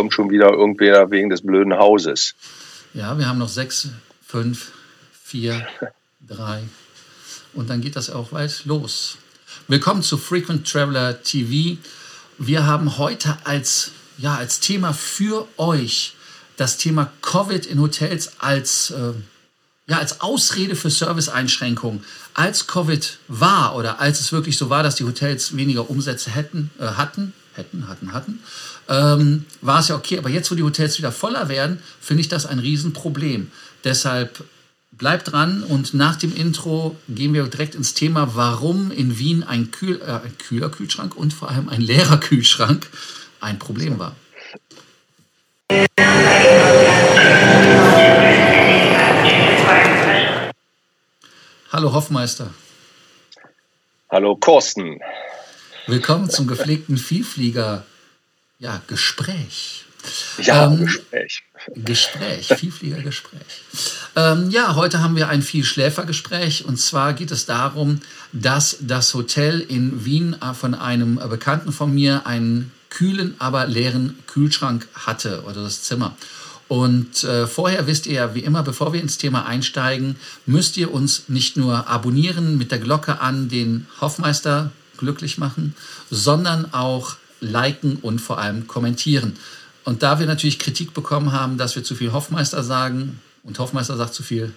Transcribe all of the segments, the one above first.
kommt schon wieder irgendwer wegen des blöden Hauses. Ja, wir haben noch sechs, fünf, vier, drei. Und dann geht das auch weit los. Willkommen zu Frequent Traveler TV. Wir haben heute als, ja, als Thema für euch das Thema Covid in Hotels als, äh, ja, als Ausrede für Serviceeinschränkungen. Als Covid war oder als es wirklich so war, dass die Hotels weniger Umsätze hätten, äh, hatten, hätten, hatten, hatten, ähm, war es ja okay. Aber jetzt, wo die Hotels wieder voller werden, finde ich das ein Riesenproblem. Deshalb bleibt dran und nach dem Intro gehen wir direkt ins Thema, warum in Wien ein, Kühl, äh, ein kühler Kühlschrank und vor allem ein leerer Kühlschrank ein Problem war. Hallo Hoffmeister. Hallo Korsten. Willkommen zum gepflegten Vielflieger ja, Gespräch. Ja, ähm, Gespräch. Gespräch, Vielfliegergespräch. Ähm, ja, heute haben wir ein Vielschläfergespräch und zwar geht es darum, dass das Hotel in Wien äh, von einem Bekannten von mir einen kühlen, aber leeren Kühlschrank hatte oder das Zimmer. Und äh, vorher wisst ihr ja, wie immer, bevor wir ins Thema einsteigen, müsst ihr uns nicht nur abonnieren mit der Glocke an den Hoffmeister glücklich machen, sondern auch liken und vor allem kommentieren. Und da wir natürlich Kritik bekommen haben, dass wir zu viel Hoffmeister sagen und Hoffmeister sagt zu viel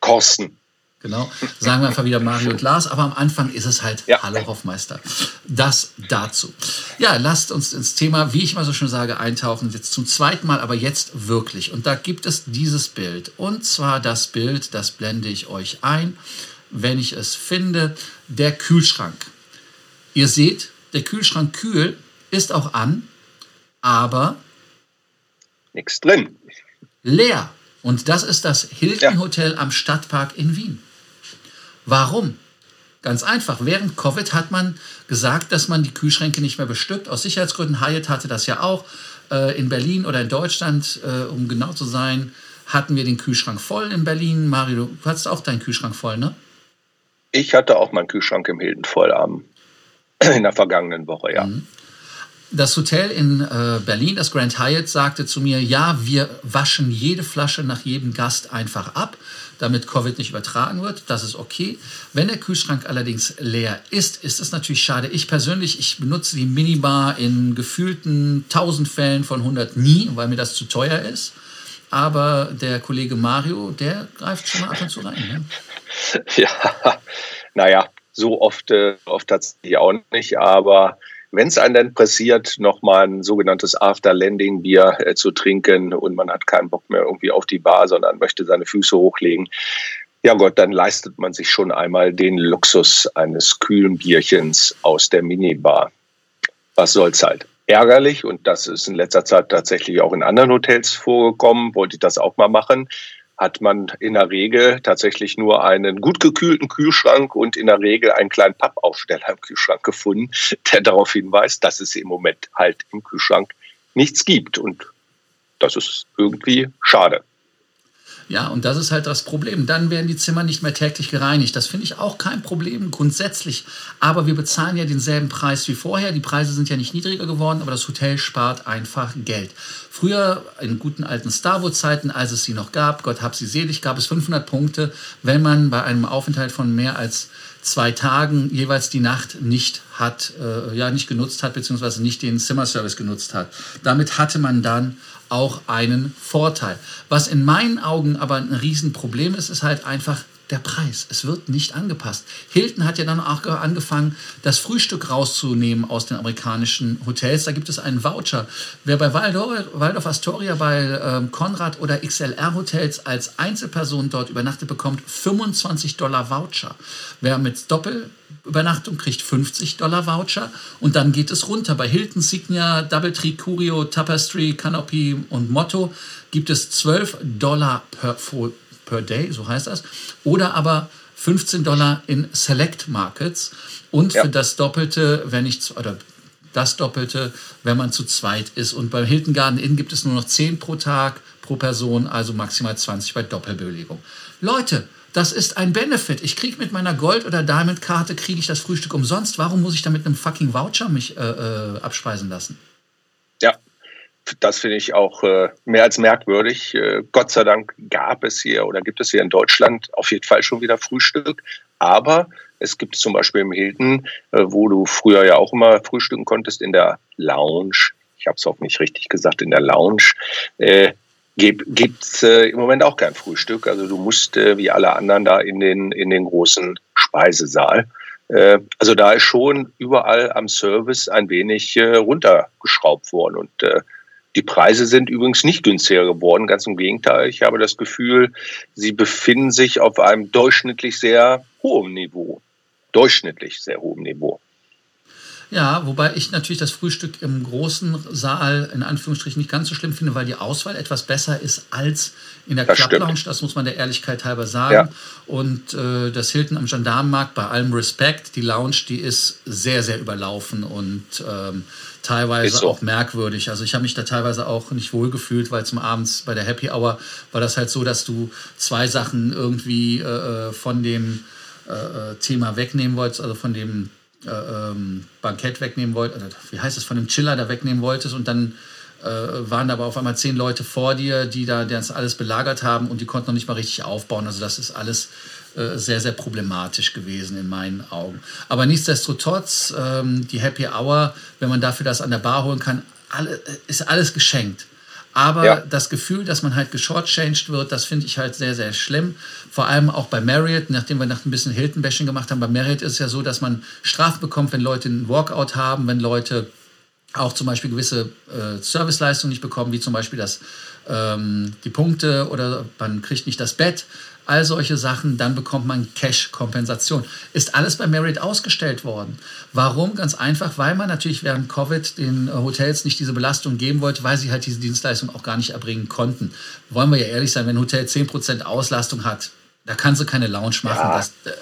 Kosten. Genau, sagen wir einfach wieder Mario und Lars, aber am Anfang ist es halt ja. Hallo Hoffmeister. Das dazu. Ja, lasst uns ins Thema, wie ich mal so schön sage, eintauchen. Jetzt zum zweiten Mal, aber jetzt wirklich. Und da gibt es dieses Bild. Und zwar das Bild, das blende ich euch ein, wenn ich es finde, der Kühlschrank. Ihr seht, der Kühlschrank kühl ist auch an, aber nichts drin. Leer. Und das ist das Hilton Hotel am Stadtpark in Wien. Warum? Ganz einfach. Während Covid hat man gesagt, dass man die Kühlschränke nicht mehr bestückt. Aus Sicherheitsgründen. Hyatt hatte das ja auch. Äh, in Berlin oder in Deutschland, äh, um genau zu sein, hatten wir den Kühlschrank voll in Berlin. Mario, du hattest auch deinen Kühlschrank voll, ne? Ich hatte auch meinen Kühlschrank im Hilton voll am, in der vergangenen Woche, ja. Mhm. Das Hotel in äh, Berlin, das Grand Hyatt, sagte zu mir, ja, wir waschen jede Flasche nach jedem Gast einfach ab, damit Covid nicht übertragen wird. Das ist okay. Wenn der Kühlschrank allerdings leer ist, ist es natürlich schade. Ich persönlich, ich benutze die Minibar in gefühlten 1000 Fällen von 100 nie, weil mir das zu teuer ist. Aber der Kollege Mario, der greift schon mal ab und zu rein. Ne? Ja, naja, so oft, äh, oft tatsächlich auch nicht, aber wenn es einen dann pressiert, nochmal ein sogenanntes After-Landing-Bier äh, zu trinken und man hat keinen Bock mehr irgendwie auf die Bar, sondern möchte seine Füße hochlegen, ja Gott, dann leistet man sich schon einmal den Luxus eines kühlen Bierchens aus der Minibar. Was soll's halt? Ärgerlich und das ist in letzter Zeit tatsächlich auch in anderen Hotels vorgekommen, wollte ich das auch mal machen hat man in der Regel tatsächlich nur einen gut gekühlten Kühlschrank und in der Regel einen kleinen Pappaufsteller im Kühlschrank gefunden, der darauf hinweist, dass es im Moment halt im Kühlschrank nichts gibt. Und das ist irgendwie schade. Ja, und das ist halt das Problem. Dann werden die Zimmer nicht mehr täglich gereinigt. Das finde ich auch kein Problem grundsätzlich. Aber wir bezahlen ja denselben Preis wie vorher. Die Preise sind ja nicht niedriger geworden, aber das Hotel spart einfach Geld. Früher, in guten alten Starwood-Zeiten, als es sie noch gab, Gott hab sie selig, gab es 500 Punkte, wenn man bei einem Aufenthalt von mehr als zwei Tagen jeweils die Nacht nicht hat, äh, ja, nicht genutzt hat, beziehungsweise nicht den Zimmerservice genutzt hat. Damit hatte man dann auch einen Vorteil. Was in meinen Augen aber ein Riesenproblem ist, ist halt einfach der Preis. Es wird nicht angepasst. Hilton hat ja dann auch angefangen, das Frühstück rauszunehmen aus den amerikanischen Hotels. Da gibt es einen Voucher. Wer bei Waldorf, Waldorf Astoria, bei ähm, Konrad oder XLR Hotels als Einzelperson dort übernachtet, bekommt 25 Dollar Voucher. Wer mit Doppelübernachtung kriegt 50 Dollar Voucher und dann geht es runter. Bei Hilton, Signia, Doubletree, Curio, Tapestry, Canopy und Motto gibt es 12 Dollar per, per Day, so heißt das, oder aber 15 Dollar in Select Markets und ja. für das Doppelte, wenn ich, oder das Doppelte, wenn man zu zweit ist. Und beim Hilton Garden Inn gibt es nur noch 10 pro Tag pro Person, also maximal 20 bei Doppelbelegung. Leute, das ist ein Benefit. Ich kriege mit meiner Gold- oder Diamond-Karte kriege ich das Frühstück umsonst. Warum muss ich da mit einem fucking Voucher mich äh, äh, abspeisen lassen? Das finde ich auch äh, mehr als merkwürdig. Äh, Gott sei Dank gab es hier oder gibt es hier in Deutschland auf jeden Fall schon wieder Frühstück. Aber es gibt zum Beispiel im Hilton, äh, wo du früher ja auch immer frühstücken konntest, in der Lounge. Ich habe es auch nicht richtig gesagt, in der Lounge. Äh, gibt es äh, im Moment auch kein Frühstück. Also du musst äh, wie alle anderen da in den, in den großen Speisesaal. Äh, also da ist schon überall am Service ein wenig äh, runtergeschraubt worden. Und äh, die Preise sind übrigens nicht günstiger geworden, ganz im Gegenteil. Ich habe das Gefühl, sie befinden sich auf einem durchschnittlich sehr hohen Niveau. Durchschnittlich sehr hohem Niveau. Ja, wobei ich natürlich das Frühstück im großen Saal in Anführungsstrichen nicht ganz so schlimm finde, weil die Auswahl etwas besser ist als in der Club Lounge. Das muss man der Ehrlichkeit halber sagen. Ja. Und äh, das Hilton am Gendarmenmarkt, bei allem Respekt, die Lounge, die ist sehr, sehr überlaufen und ähm, teilweise so. auch merkwürdig. Also ich habe mich da teilweise auch nicht wohl gefühlt, weil zum Abends bei der Happy Hour war das halt so, dass du zwei Sachen irgendwie äh, äh von dem äh, äh, Thema wegnehmen wolltest, also von dem äh, ähm, Bankett wegnehmen wolltest, wie heißt es, von dem Chiller da wegnehmen wolltest und dann äh, waren da aber auf einmal zehn Leute vor dir, die da das alles belagert haben und die konnten noch nicht mal richtig aufbauen. Also das ist alles äh, sehr, sehr problematisch gewesen in meinen Augen. Aber nichtsdestotrotz, ähm, die Happy Hour, wenn man dafür das an der Bar holen kann, alle, äh, ist alles geschenkt. Aber ja. das Gefühl, dass man halt geshortchanged wird, das finde ich halt sehr, sehr schlimm. Vor allem auch bei Marriott, nachdem wir nach ein bisschen Hilton-Bashing gemacht haben. Bei Marriott ist es ja so, dass man Strafen bekommt, wenn Leute einen Walkout haben, wenn Leute auch zum Beispiel gewisse äh, Serviceleistungen nicht bekommen, wie zum Beispiel das, ähm, die Punkte oder man kriegt nicht das Bett all solche Sachen, dann bekommt man Cash-Kompensation. Ist alles bei Merit ausgestellt worden. Warum? Ganz einfach, weil man natürlich während Covid den äh, Hotels nicht diese Belastung geben wollte, weil sie halt diese Dienstleistung auch gar nicht erbringen konnten. Wollen wir ja ehrlich sein, wenn ein Hotel 10% Auslastung hat, da kannst du keine Lounge machen. Ja. Das, äh,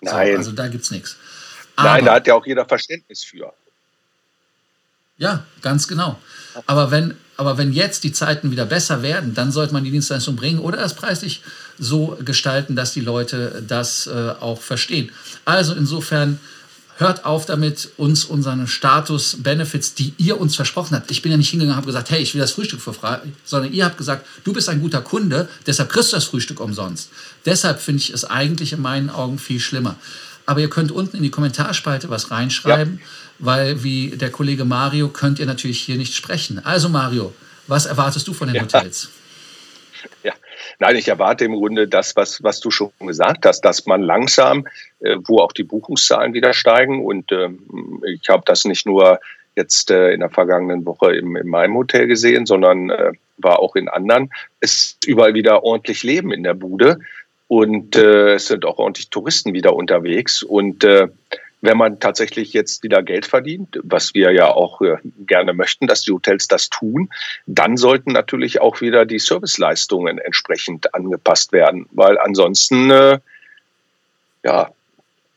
Nein. So, also da gibt es nichts. Nein, da hat ja auch jeder Verständnis für. Ja, ganz genau. Aber wenn, aber wenn jetzt die Zeiten wieder besser werden, dann sollte man die Dienstleistung bringen oder das preislich so gestalten, dass die Leute das äh, auch verstehen. Also insofern hört auf damit, uns unseren Status, Benefits, die ihr uns versprochen habt. Ich bin ja nicht hingegangen und habe gesagt, hey, ich will das Frühstück für frei, sondern ihr habt gesagt, du bist ein guter Kunde, deshalb kriegst du das Frühstück umsonst. Deshalb finde ich es eigentlich in meinen Augen viel schlimmer. Aber ihr könnt unten in die Kommentarspalte was reinschreiben. Ja weil wie der Kollege Mario könnt ihr natürlich hier nicht sprechen. Also Mario, was erwartest du von den ja. Hotels? Ja, nein, ich erwarte im Grunde das, was, was du schon gesagt hast, dass man langsam, äh, wo auch die Buchungszahlen wieder steigen und äh, ich habe das nicht nur jetzt äh, in der vergangenen Woche im, in meinem Hotel gesehen, sondern äh, war auch in anderen. Es ist überall wieder ordentlich Leben in der Bude und äh, es sind auch ordentlich Touristen wieder unterwegs und äh, wenn man tatsächlich jetzt wieder Geld verdient, was wir ja auch äh, gerne möchten, dass die Hotels das tun, dann sollten natürlich auch wieder die Serviceleistungen entsprechend angepasst werden, weil ansonsten, äh, ja,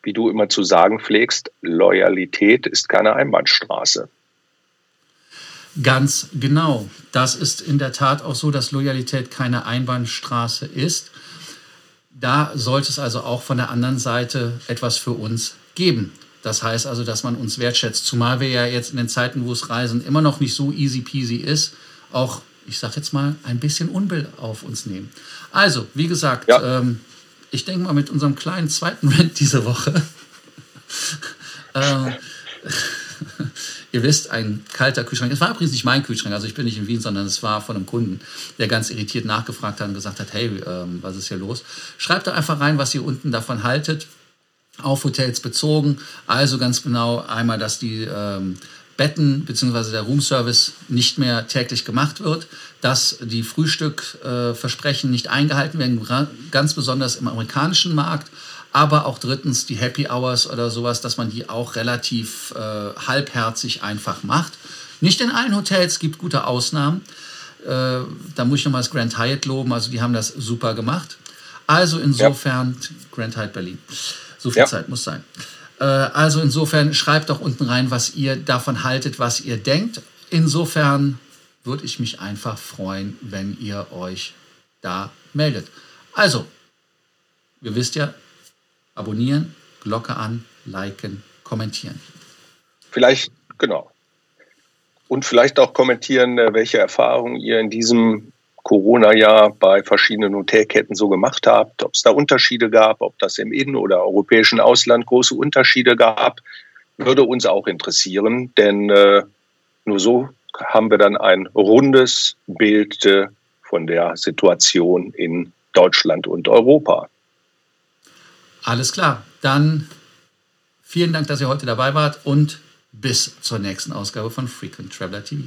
wie du immer zu sagen pflegst, Loyalität ist keine Einbahnstraße. Ganz genau. Das ist in der Tat auch so, dass Loyalität keine Einbahnstraße ist. Da sollte es also auch von der anderen Seite etwas für uns geben. Das heißt also, dass man uns wertschätzt, zumal wir ja jetzt in den Zeiten, wo es Reisen immer noch nicht so easy peasy ist, auch, ich sag jetzt mal, ein bisschen Unbill auf uns nehmen. Also, wie gesagt, ja. ähm, ich denke mal mit unserem kleinen zweiten Rent diese Woche. äh, ihr wisst, ein kalter Kühlschrank. Es war übrigens nicht mein Kühlschrank, also ich bin nicht in Wien, sondern es war von einem Kunden, der ganz irritiert nachgefragt hat und gesagt hat, hey, ähm, was ist hier los? Schreibt doch einfach rein, was ihr unten davon haltet auf Hotels bezogen. Also ganz genau einmal, dass die ähm, Betten bzw. der Roomservice nicht mehr täglich gemacht wird, dass die Frühstückversprechen äh, nicht eingehalten werden, ganz besonders im amerikanischen Markt, aber auch drittens die Happy Hours oder sowas, dass man die auch relativ äh, halbherzig einfach macht. Nicht in allen Hotels gibt gute Ausnahmen. Äh, da muss ich nochmal das Grand Hyatt loben, also die haben das super gemacht. Also insofern ja. Grand Hyatt Berlin. So viel ja. Zeit muss sein. Äh, also insofern schreibt doch unten rein, was ihr davon haltet, was ihr denkt. Insofern würde ich mich einfach freuen, wenn ihr euch da meldet. Also, ihr wisst ja, abonnieren, Glocke an, liken, kommentieren. Vielleicht, genau. und vielleicht auch kommentieren, äh, welche Erfahrungen ihr in diesem Corona-Jahr bei verschiedenen Hotelketten so gemacht habt, ob es da Unterschiede gab, ob das im Innen- oder europäischen Ausland große Unterschiede gab, würde uns auch interessieren, denn äh, nur so haben wir dann ein rundes Bild äh, von der Situation in Deutschland und Europa. Alles klar, dann vielen Dank, dass ihr heute dabei wart und bis zur nächsten Ausgabe von Frequent Traveler TV.